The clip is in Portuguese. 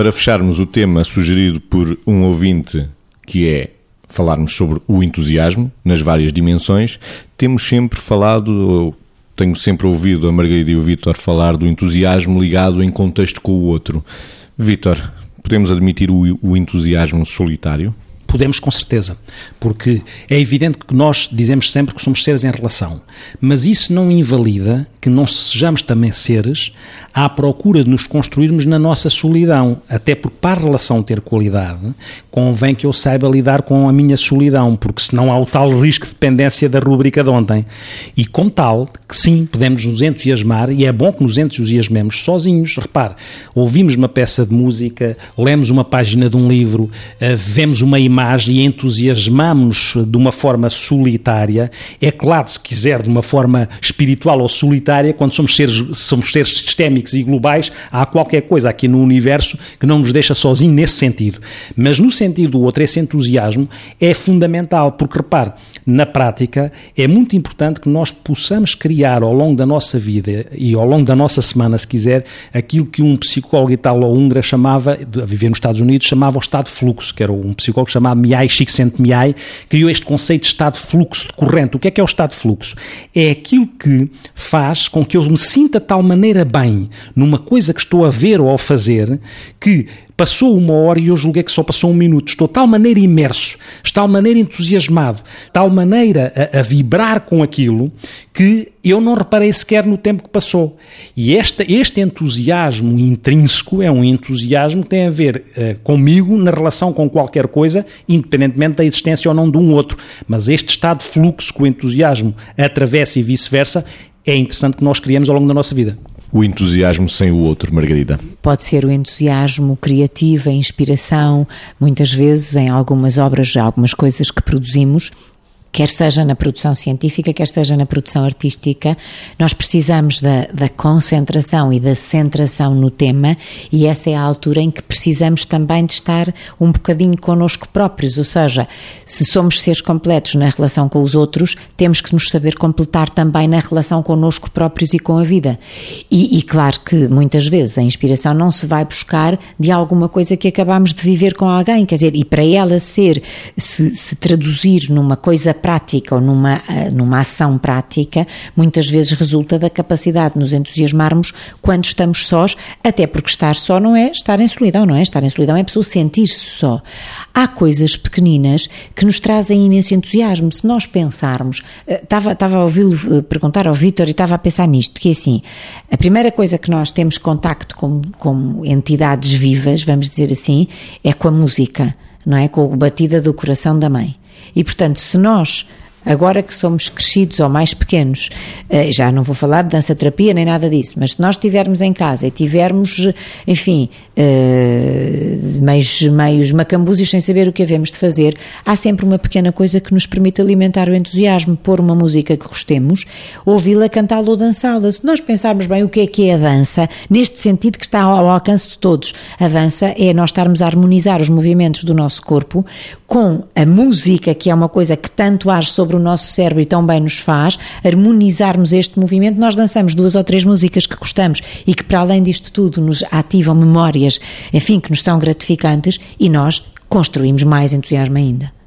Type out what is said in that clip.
para fecharmos o tema sugerido por um ouvinte, que é falarmos sobre o entusiasmo nas várias dimensões, temos sempre falado, tenho sempre ouvido a Margarida e o Vítor falar do entusiasmo ligado em contexto com o outro. Vítor, podemos admitir o, o entusiasmo solitário? Podemos, com certeza, porque é evidente que nós dizemos sempre que somos seres em relação, mas isso não invalida que não sejamos também seres à procura de nos construirmos na nossa solidão, até porque para a relação ter qualidade, convém que eu saiba lidar com a minha solidão, porque senão há o tal risco de dependência da rubrica de ontem. E como tal, que sim, podemos nos entusiasmar, e é bom que nos entusiasmemos sozinhos. Repare, ouvimos uma peça de música, lemos uma página de um livro, eh, vemos uma imagem e entusiasmamos-nos de uma forma solitária. É claro, se quiser, de uma forma espiritual ou solitária, quando somos seres, somos seres sistémicos e globais, há qualquer coisa aqui no universo que não nos deixa sozinho nesse sentido. Mas no sentido do outro, esse entusiasmo é fundamental, porque repare, na prática é muito importante que nós possamos criar ao longo da nossa vida e ao longo da nossa semana, se quiser, aquilo que um psicólogo italo-húngaro chamava, a viver nos Estados Unidos, chamava o estado de fluxo, que era um psicólogo chamado chamado Miai Csikszentmihalyi, criou este conceito de estado de fluxo de corrente. O que é que é o estado de fluxo? É aquilo que faz com que eu me sinta de tal maneira bem numa coisa que estou a ver ou a fazer que Passou uma hora e eu julguei que só passou um minuto. Estou de tal maneira imerso, de tal maneira entusiasmado, de tal maneira a, a, vibrar com aquilo que eu não reparei sequer no tempo que passou. E este, este entusiasmo intrínseco é um entusiasmo que tem a ver uh, comigo na relação com qualquer coisa, independentemente da existência ou não de um outro. Mas este estado de fluxo que o entusiasmo atravessa e vice-versa é interessante que nós criamos ao longo da nossa vida o entusiasmo sem o outro, Margarida? Pode ser o entusiasmo criativo, a inspiração, muitas vezes em algumas obras, algumas coisas que produzimos, quer seja na produção científica, quer seja na produção artística, nós precisamos da, da, concentração e da centração no tema e essa é a altura em que precisamos também de estar um bocadinho connosco próprios, ou seja, se somos seres completos na relação com os outros, temos que nos saber completar também na relação connosco próprios e com a vida. E, e claro que muitas vezes a inspiração não se vai buscar de alguma coisa que acabamos de viver com alguém, quer dizer, e para ela ser, se, se traduzir numa coisa prática ou numa, eh, numa ação prática, muitas vezes resulta da capacidade de nos entusiasmarmos quando estamos sós, até porque estar só não é estar em solidão, não é? Estar em solidão é a pessoa sentir-se só. Há coisas pequeninas que nos trazem imenso entusiasmo. Se nós pensarmos, eh, estava, estava a ouvi-lo eh, perguntar ao Vítor e estava a pensar nisto, que é assim, a primeira coisa que nós temos contacto com, com entidades vivas, vamos dizer assim, é com a música, não é? Com a batida do coração da mãe. E, portanto, se nós Agora que somos crescidos ou mais pequenos, eh, já não vou falar de dança-terapia nem nada disso, mas se nós estivermos em casa e tivermos, enfim, eh, meios, meios macambúzios sem saber o que havemos de fazer, há sempre uma pequena coisa que nos permite alimentar o entusiasmo, pôr uma música que gostemos, ouvi-la, cantá-la ou dançá-la. Se nós pensarmos bem o que é que é a dança, neste sentido que está ao alcance de todos, a dança é nós estarmos a harmonizar os movimentos do nosso corpo com a música, que é uma coisa que tanto age sobre sobre o nosso cérebro e tão bem nos faz, harmonizarmos este movimento, nós dançamos duas ou três músicas que gostamos e que, para além disto tudo, nos ativam memórias, enfim, que nos são gratificantes e nós construímos mais entusiasmo ainda.